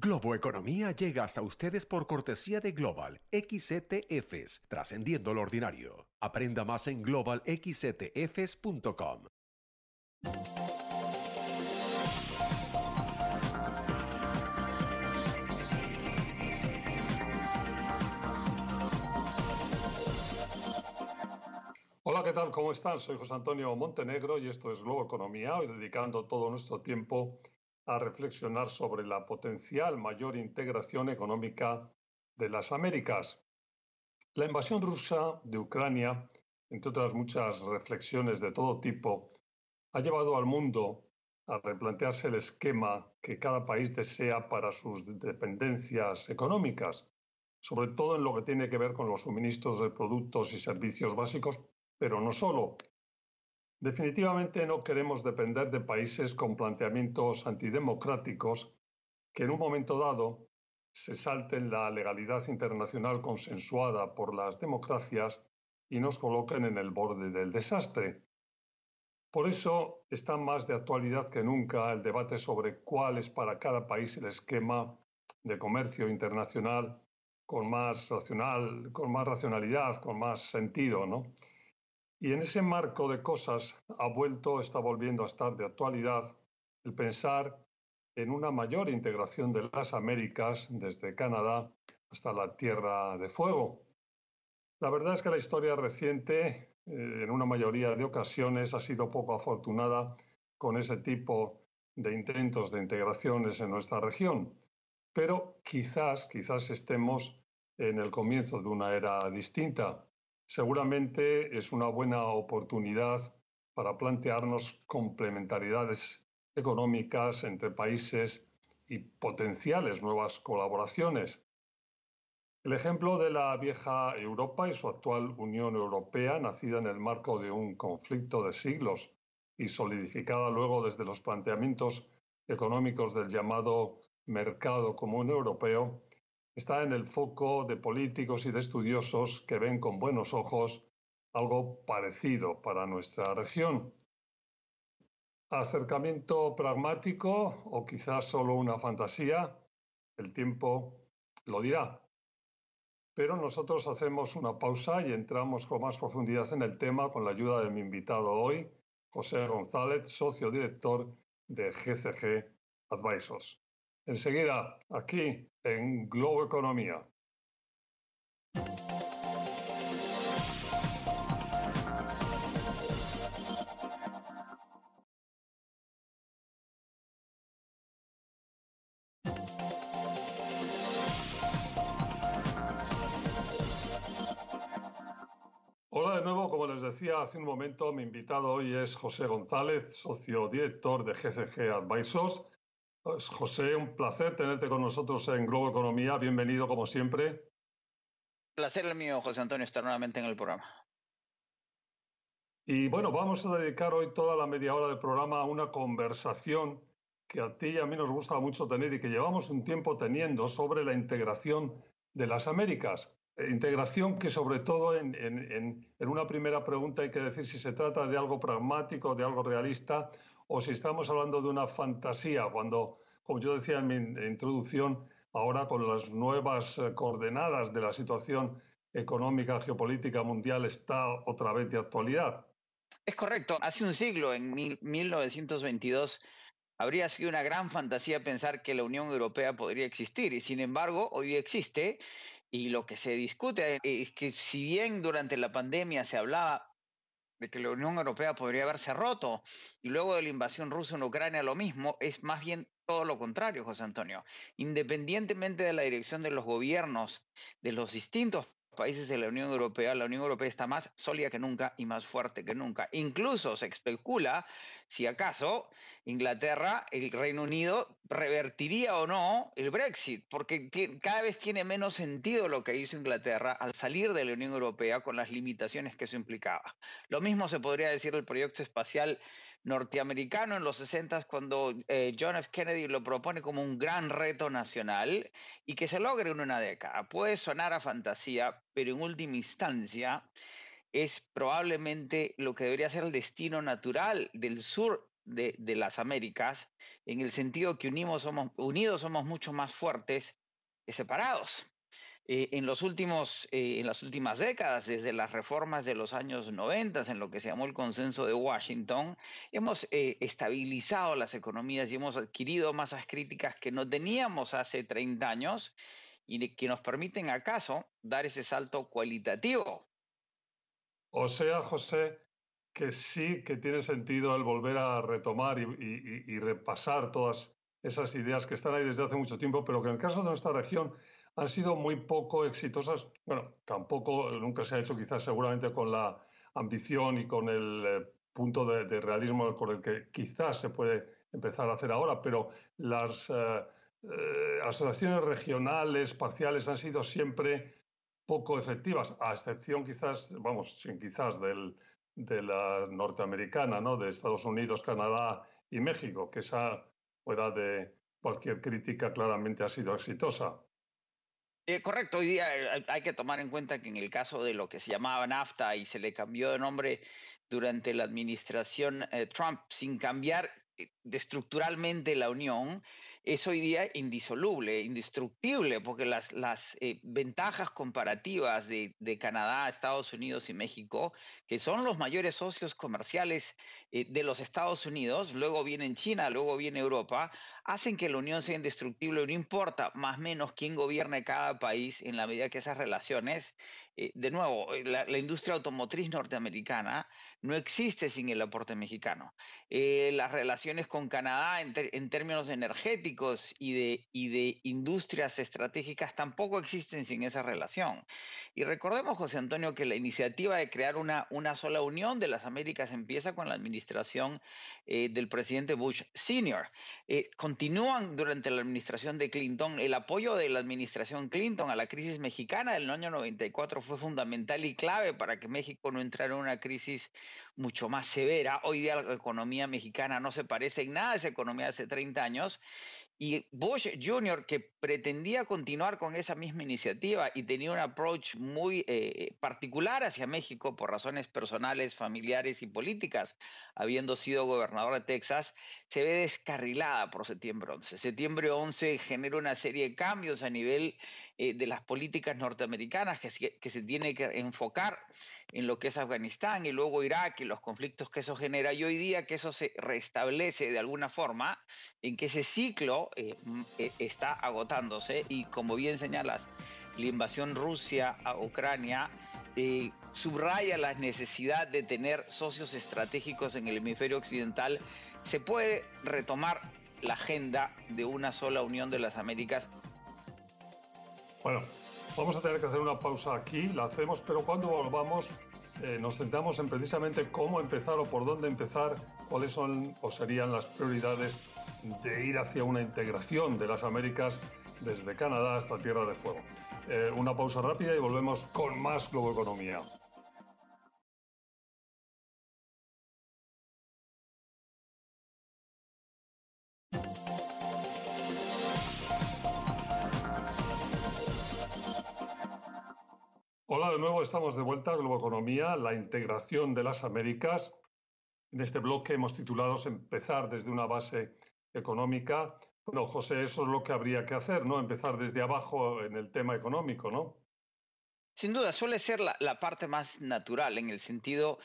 Globo Economía llega hasta ustedes por cortesía de Global XCTFs, trascendiendo lo ordinario. Aprenda más en globalxctfs.com. Hola, ¿qué tal? ¿Cómo están? Soy José Antonio Montenegro y esto es Globo Economía, hoy dedicando todo nuestro tiempo a reflexionar sobre la potencial mayor integración económica de las Américas. La invasión rusa de Ucrania, entre otras muchas reflexiones de todo tipo, ha llevado al mundo a replantearse el esquema que cada país desea para sus dependencias económicas, sobre todo en lo que tiene que ver con los suministros de productos y servicios básicos, pero no solo. Definitivamente no queremos depender de países con planteamientos antidemocráticos que en un momento dado se salten la legalidad internacional consensuada por las democracias y nos coloquen en el borde del desastre. Por eso está más de actualidad que nunca el debate sobre cuál es para cada país el esquema de comercio internacional con más, racionalidad, con más sentido, ¿no? Y en ese marco de cosas ha vuelto, está volviendo a estar de actualidad el pensar en una mayor integración de las Américas desde Canadá hasta la Tierra de Fuego. La verdad es que la historia reciente, eh, en una mayoría de ocasiones, ha sido poco afortunada con ese tipo de intentos de integraciones en nuestra región. Pero quizás, quizás estemos en el comienzo de una era distinta seguramente es una buena oportunidad para plantearnos complementariedades económicas entre países y potenciales nuevas colaboraciones. El ejemplo de la vieja Europa y su actual Unión Europea, nacida en el marco de un conflicto de siglos y solidificada luego desde los planteamientos económicos del llamado mercado común europeo, está en el foco de políticos y de estudiosos que ven con buenos ojos algo parecido para nuestra región. Acercamiento pragmático o quizás solo una fantasía, el tiempo lo dirá. Pero nosotros hacemos una pausa y entramos con más profundidad en el tema con la ayuda de mi invitado hoy, José González, socio director de GCG Advisors. Enseguida, aquí en Globo Economía. Hola de nuevo, como les decía hace un momento, mi invitado hoy es José González, socio director de GCG Advisors José, un placer tenerte con nosotros en Globo Economía. Bienvenido como siempre. Placer el mío, José Antonio, estar nuevamente en el programa. Y bueno, vamos a dedicar hoy toda la media hora del programa a una conversación que a ti y a mí nos gusta mucho tener y que llevamos un tiempo teniendo sobre la integración de las Américas. Eh, integración que sobre todo en, en, una primera pregunta hay que decir si se trata de algo pragmático, de algo realista o si estamos hablando de una fantasía, cuando, como yo decía en mi introducción, ahora con las nuevas eh, coordenadas de la situación económica, geopolítica mundial, está otra vez de actualidad. Es correcto. Hace un siglo, en 1922, habría sido una gran fantasía pensar que la Unión Europea podría existir y sin embargo hoy existe y lo que se discute es que si bien durante la pandemia se hablaba de que la Unión Europea podría haberse roto y luego de la invasión rusa en Ucrania lo mismo, es más bien todo lo contrario, José Antonio. Independientemente de la dirección de los gobiernos de los distintos países de la Unión Europea, la Unión Europea está más sólida que nunca y más fuerte que nunca. Incluso se especula si acaso Inglaterra, el Reino Unido, revertiría o no el Brexit, porque cada vez tiene menos sentido lo que hizo Inglaterra al salir de la Unión Europea con las limitaciones que eso implicaba. Lo mismo se podría decir del proyecto espacial norteamericano en los 60 cuando eh, John F. Kennedy lo propone como un gran reto nacional y que se logre en una década. Puede sonar a fantasía, pero en última instancia es probablemente lo que debería ser el destino natural del sur de, las Américas, en el sentido que unimos somos, unidos somos mucho más fuertes que separados. Eh, en, los últimos, eh, en las últimas décadas, desde las reformas de los años 90, en lo que se llamó el consenso de Washington, hemos eh, estabilizado las economías y hemos adquirido masas críticas que no teníamos hace 30 años y que nos permiten acaso dar ese salto cualitativo. O sea, José, que sí que tiene sentido el volver a retomar y, y repasar todas esas ideas que están ahí desde hace mucho tiempo, pero que en el caso de nuestra región han sido muy poco exitosas. Bueno, tampoco, nunca se ha hecho quizás seguramente con la ambición y con el eh, punto de, realismo con el que quizás se puede empezar a hacer ahora, pero las eh, eh, asociaciones regionales parciales han sido siempre poco efectivas, a excepción quizás, vamos, sin quizás de la norteamericana, ¿no? de Estados Unidos, Canadá y México, que esa fuera de cualquier crítica claramente ha sido exitosa. Eh, correcto, hoy día eh, hay que tomar en cuenta que en el caso de lo que se llamaba NAFTA y se le cambió de nombre durante la administración eh, Trump sin cambiar estructuralmente la Unión, es hoy día indisoluble, indestructible, porque las, eh, ventajas comparativas de, Canadá, Estados Unidos y México, que son los mayores socios comerciales eh, de los Estados Unidos, luego viene China, luego viene Europa, hacen que la Unión sea indestructible, no importa más o menos quién gobierne cada país en la medida que esas relaciones eh, de nuevo, eh, la, industria automotriz norteamericana no existe sin el aporte mexicano. Eh, las relaciones con Canadá en, términos energéticos y de, industrias estratégicas tampoco existen sin esa relación. Y recordemos, José Antonio, que la iniciativa de crear una, sola unión de las Américas empieza con la administración del presidente Bush Sr. Continúan durante la administración de Clinton. El apoyo de la administración Clinton a la crisis mexicana del año 94 fue fundamental y clave para que México no entrara en una crisis mucho más severa. Hoy día la economía mexicana no se parece en nada a esa economía de hace 30 años y Bush Jr., que pretendía continuar con esa misma iniciativa y tenía un approach muy eh, particular hacia México por razones personales, familiares y políticas, habiendo sido gobernador de Texas, se ve descarrilada por septiembre 11. Septiembre 11 genera una serie de cambios a nivel eh, de las políticas norteamericanas que, se tiene que enfocar en lo que es Afganistán y luego Irak y los conflictos que eso genera. Y hoy día que eso se restablece de alguna forma, en que ese ciclo eh, eh, está agotándose y como bien señalas, la invasión Rusia a Ucrania subraya la necesidad de tener socios estratégicos en el hemisferio occidental, se puede retomar la agenda de una sola Unión de las Américas bueno, vamos a tener que hacer una pausa aquí, la hacemos, pero cuando volvamos eh, nos centramos en precisamente cómo empezar o por dónde empezar, cuáles son o serían las prioridades de ir hacia una integración de las Américas desde Canadá hasta Tierra de Fuego. Eh, una pausa rápida y volvemos con más Globoeconomía. Hola de nuevo, estamos de vuelta a Globoeconomía, la integración de las Américas. En este bloque hemos titulado Empezar desde una base económica. Bueno, José, eso es lo que habría que hacer, ¿no? Empezar desde abajo en el tema económico, ¿no? Sin duda, suele ser la, parte más natural en el sentido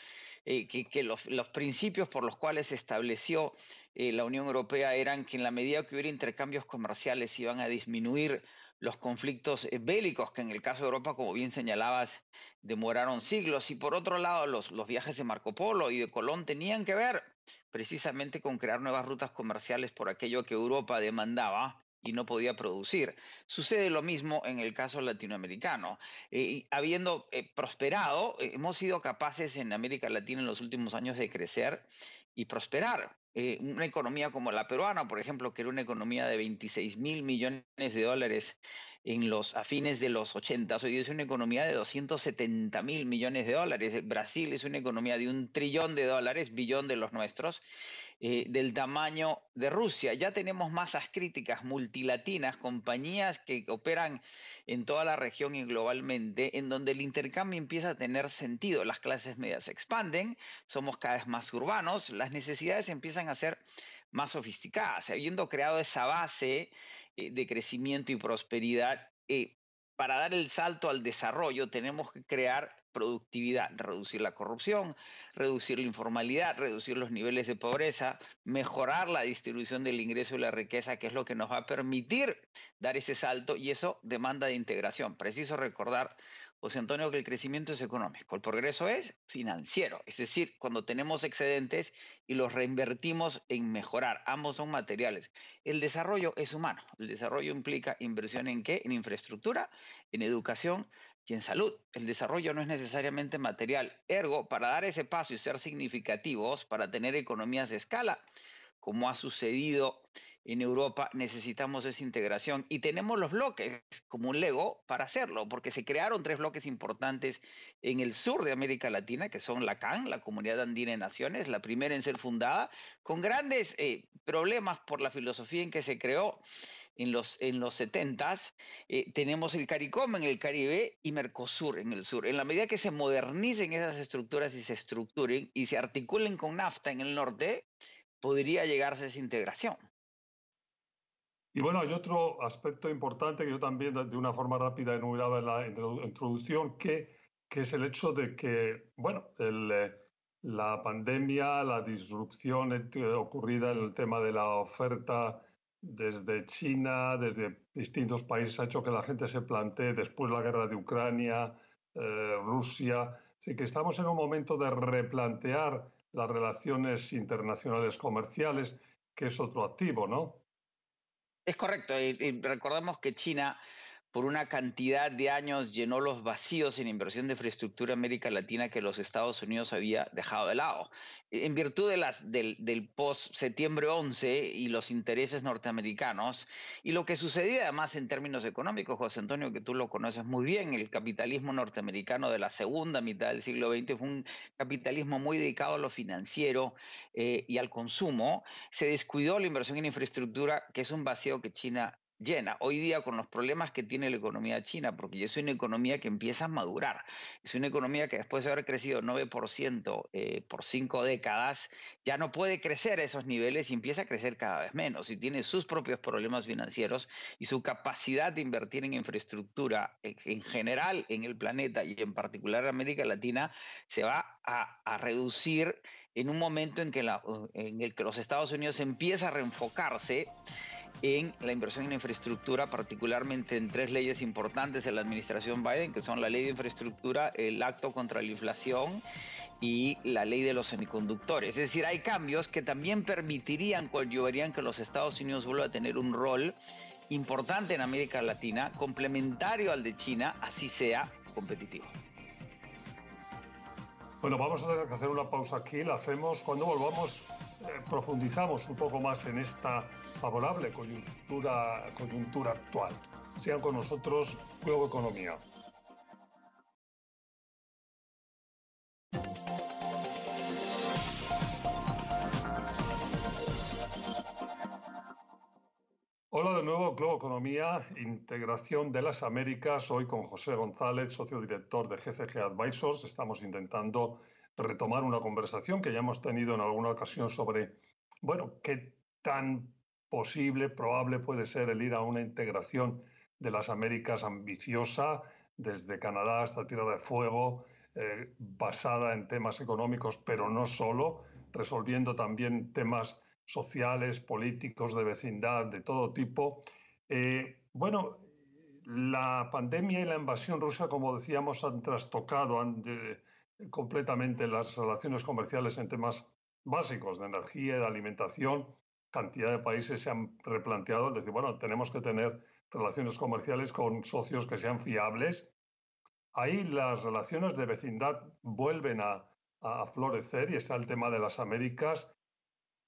eh, que, los, principios por los cuales se estableció eh, la Unión Europea eran que en la medida que hubiera intercambios comerciales iban a disminuir los conflictos eh, bélicos que en el caso de Europa, como bien señalabas, demoraron siglos. Y por otro lado, los, los viajes de Marco Polo y de Colón tenían que ver precisamente con crear nuevas rutas comerciales por aquello que Europa demandaba y no podía producir. Sucede lo mismo en el caso latinoamericano. Eh, habiendo eh, prosperado, hemos sido capaces en América Latina en los últimos años de crecer y prosperar. Eh, una economía como la peruana, por ejemplo, que era una economía de 26 mil millones de dólares en los, a fines de los 80, hoy es una economía de 270 mil millones de dólares. Brasil es una economía de un trillón de dólares, billón de los nuestros. Eh, del tamaño de Rusia. Ya tenemos masas críticas multilatinas, compañías que operan en toda la región y globalmente, en donde el intercambio empieza a tener sentido. Las clases medias se expanden, somos cada vez más urbanos, las necesidades empiezan a ser más sofisticadas. Habiendo creado esa base eh, de crecimiento y prosperidad, eh, para dar el salto al desarrollo tenemos que crear productividad, reducir la corrupción, reducir la informalidad, reducir los niveles de pobreza, mejorar la distribución del ingreso y la riqueza, que es lo que nos va a permitir dar ese salto y eso demanda de integración. Preciso recordar José Antonio, que el crecimiento es económico, el progreso es financiero, es decir, cuando tenemos excedentes y los reinvertimos en mejorar, ambos son materiales. El desarrollo es humano, el desarrollo implica inversión en qué? En infraestructura, en educación y en salud. El desarrollo no es necesariamente material, ergo, para dar ese paso y ser significativos, para tener economías de escala, como ha sucedido en Europa necesitamos esa integración y tenemos los bloques como un Lego para hacerlo, porque se crearon tres bloques importantes en el sur de América Latina, que son la CAN, la Comunidad Andina de Naciones, la primera en ser fundada, con grandes eh, problemas por la filosofía en que se creó en los, en los 70 eh, tenemos el CARICOM en el Caribe y Mercosur en el sur. En la medida que se modernicen esas estructuras y se estructuren y se articulen con NAFTA en el norte, podría llegarse a esa integración. Y bueno, hay otro aspecto importante que yo también de una forma rápida enumeraba en la introducción, que, que es el hecho de que, bueno, eh, la pandemia, la disrupción eh, ocurrida en el tema de la oferta desde China, desde distintos países, ha hecho que la gente se plantee después la guerra de Ucrania, eh, Rusia, así que estamos en un momento de replantear las relaciones internacionales comerciales, que es otro activo, ¿no? Es correcto, y, recordemos que China por una cantidad de años llenó los vacíos en inversión de infraestructura en América Latina que los Estados Unidos había dejado de lado. En virtud del post-septiembre 11 y los intereses norteamericanos, y lo que sucedía además en términos económicos, José Antonio, que tú lo conoces muy bien, el capitalismo norteamericano de la segunda mitad del siglo XX fue un capitalismo muy dedicado a lo financiero eh, y al consumo. Se descuidó la inversión en infraestructura, que es un vacío que China llena. Hoy día con los problemas que tiene la economía china, porque es una economía que empieza a madurar, es una economía que después de haber crecido 9% eh, por cinco décadas, ya no puede crecer a esos niveles y empieza a crecer cada vez menos y tiene sus propios problemas financieros y su capacidad de invertir en infraestructura en, general en el planeta y en particular en América Latina se va a, a reducir en un momento en, que la, en el que los Estados Unidos empieza a reenfocarse en la inversión en infraestructura, particularmente en tres leyes importantes de la administración Biden, que son la ley de infraestructura, el acto contra la inflación y la ley de los semiconductores. Es decir, hay cambios que también permitirían, coadyuvarían que los Estados Unidos vuelvan a tener un rol importante en América Latina, complementario al de China, así sea competitivo. Bueno, vamos a tener que hacer una pausa aquí, la hacemos cuando volvamos, profundizamos un poco más en esta favorable coyuntura, coyuntura actual. Sean con nosotros Globo Economía. Hola de nuevo, Globo Economía, Integración de las Américas. Hoy con José González, socio director de GCG Advisors. Estamos intentando retomar una conversación que ya hemos tenido en alguna ocasión sobre, bueno, qué tan posible, probable puede ser el ir a una integración de las Américas ambiciosa, desde Canadá hasta Tierra de Fuego, eh, basada en temas económicos, pero no solo, resolviendo también temas sociales, políticos, de vecindad, de todo tipo. Eh, bueno, la pandemia y la invasión rusa, como decíamos, han trastocado completamente las relaciones comerciales en temas básicos de energía y de alimentación cantidad de países se han replanteado, decir, bueno, tenemos que tener relaciones comerciales con socios que sean fiables. Ahí las relaciones de vecindad vuelven a, florecer y está el tema de las Américas.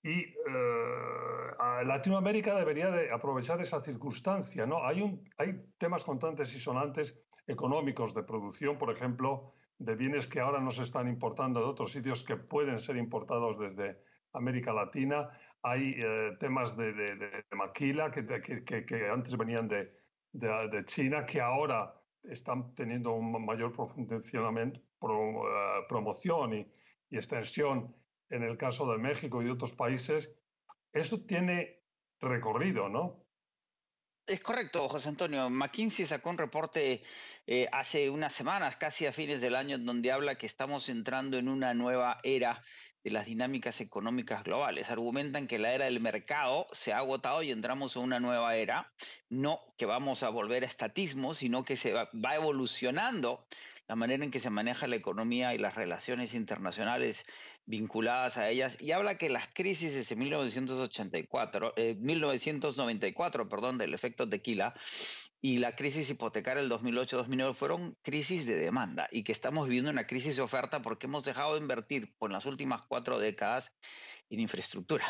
Y eh, Latinoamérica debería de aprovechar esa circunstancia. ¿no? Hay, un, hay temas constantes y sonantes económicos de producción, por ejemplo, de bienes que ahora no se están importando de otros sitios que pueden ser importados desde América Latina. Hay eh, temas de, maquila que, que, antes venían de, China, que ahora están teniendo un mayor funcionamiento, eh, promoción y, y extensión en el caso de México y de otros países. Eso tiene recorrido, ¿no? Es correcto, José Antonio. McKinsey sacó un reporte eh, hace unas semanas, casi a fines del año, donde habla que estamos entrando en una nueva era de las dinámicas económicas globales. Argumentan que la era del mercado se ha agotado y entramos en una nueva era, no que vamos a volver a estatismo, sino que se va, va evolucionando la manera en que se maneja la economía y las relaciones internacionales vinculadas a ellas y habla que las crisis desde 1984, 1994, eh, perdón, del efecto tequila y la crisis hipotecaria del 2008-2009 fueron crisis de demanda y que estamos viviendo una crisis de oferta porque hemos dejado de invertir por las últimas cuatro décadas en infraestructura.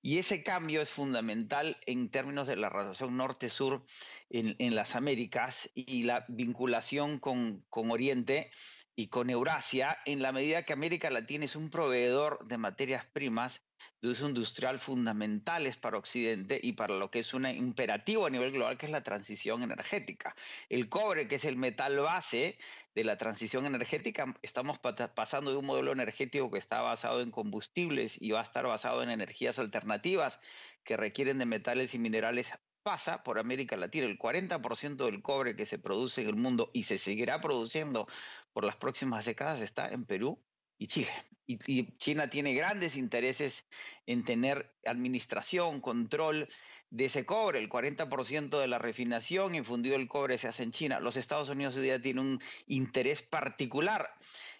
Y ese cambio es fundamental en términos de la relación norte-sur en, en, las Américas y la vinculación con, con Oriente y con Eurasia, en la medida que América Latina es un proveedor de materias primas de uso industrial fundamentales para Occidente y para lo que es un imperativo a nivel global, que es la transición energética. El cobre, que es el metal base de la transición energética, estamos pasando de un modelo energético que está basado en combustibles y va a estar basado en energías alternativas que requieren de metales y minerales pasa por América Latina. El 40% del cobre que se produce en el mundo y se seguirá produciendo por las próximas décadas está en Perú y Chile. Y, China tiene grandes intereses en tener administración, control de ese cobre. El 40% de la refinación y fundido el cobre se hace en China. Los Estados Unidos hoy día tienen un interés particular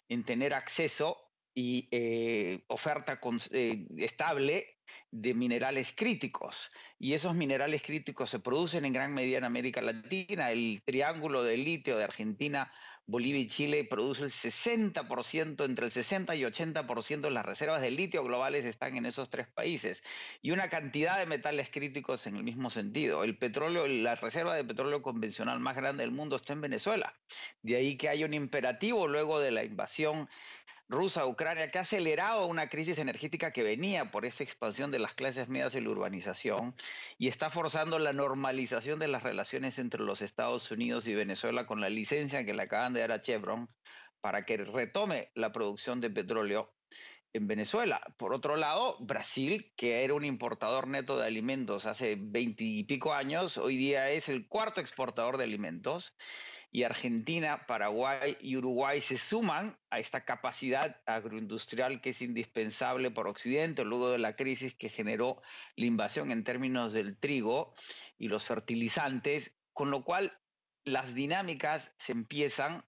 en tener acceso y eh, oferta eh, estable de minerales críticos. Y esos minerales críticos se producen en gran medida en América Latina. El triángulo de litio de Argentina, Bolivia y Chile produce el 60%, entre el 60 y 80% de las reservas de litio globales están en esos tres países. Y una cantidad de metales críticos en el mismo sentido. El petróleo, la reserva de petróleo convencional más grande del mundo está en Venezuela. De ahí que hay un imperativo luego de la invasión rusa Ucrania, que ha acelerado una crisis energética que venía por esa expansión de las clases medias y la urbanización, y está forzando la normalización de las relaciones entre los Estados Unidos y Venezuela con la licencia que le acaban de dar a Chevron para que retome la producción de petróleo en Venezuela. Por otro lado, Brasil, que era un importador neto de alimentos hace veintipico años, hoy día es el cuarto exportador de alimentos y Argentina, Paraguay y Uruguay se suman a esta capacidad agroindustrial que es indispensable por Occidente luego de la crisis que generó la invasión en términos del trigo y los fertilizantes, con lo cual las dinámicas se empiezan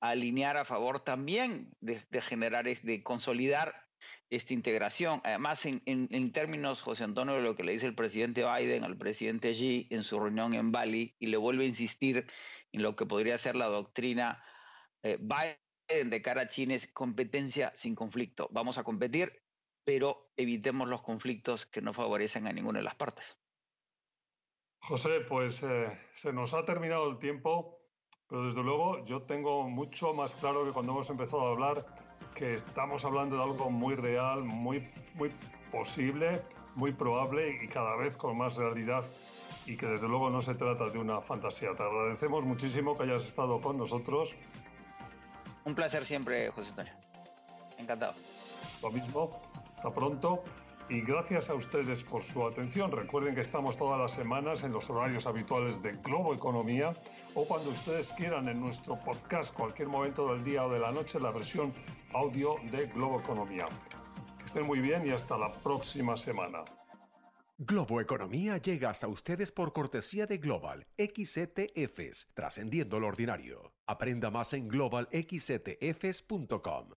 a alinear a favor también de, generar, de consolidar esta integración. Además, en, en, términos, José Antonio, de lo que le dice el presidente Biden al presidente Xi en su reunión en Bali, y le vuelve a insistir en lo que podría ser la doctrina eh, Biden de cara a China es competencia sin conflicto. Vamos a competir, pero evitemos los conflictos que no favorecen a ninguna de las partes. José, pues eh, se nos ha terminado el tiempo, pero desde luego yo tengo mucho más claro que cuando hemos empezado a hablar que estamos hablando de algo muy real, muy, muy posible, muy probable y cada vez con más realidad y que desde luego no se trata de una fantasía. Te agradecemos muchísimo que hayas estado con nosotros. Un placer siempre, José Antonio. Encantado. Lo mismo. Hasta pronto. Y gracias a ustedes por su atención. Recuerden que estamos todas las semanas en los horarios habituales de Globo Economía o cuando ustedes quieran en nuestro podcast, cualquier momento del día o de la noche, la versión audio de Globo Economía. Que estén muy bien y hasta la próxima semana. Globo Economía llega hasta ustedes por cortesía de Global XTFs, trascendiendo lo ordinario. Aprenda más en globalxtfs.com.